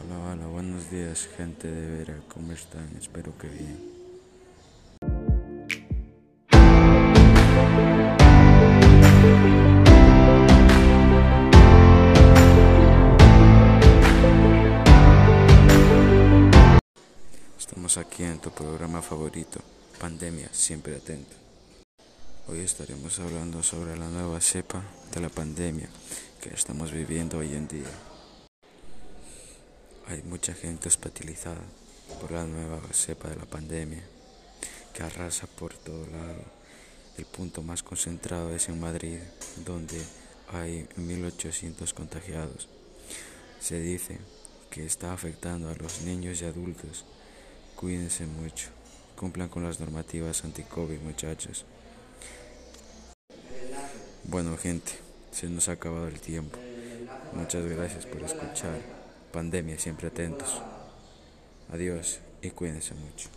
Hola, hola, buenos días gente de Vera, ¿cómo están? Espero que bien. Estamos aquí en tu programa favorito, Pandemia, siempre atento. Hoy estaremos hablando sobre la nueva cepa de la pandemia que estamos viviendo hoy en día. Hay mucha gente hospitalizada por la nueva cepa de la pandemia que arrasa por todo lado. El punto más concentrado es en Madrid, donde hay 1.800 contagiados. Se dice que está afectando a los niños y adultos. Cuídense mucho. Cumplan con las normativas anti-COVID, muchachos. Bueno, gente, se nos ha acabado el tiempo. Muchas gracias por escuchar. Pandemia, siempre atentos. Adiós y cuídense mucho.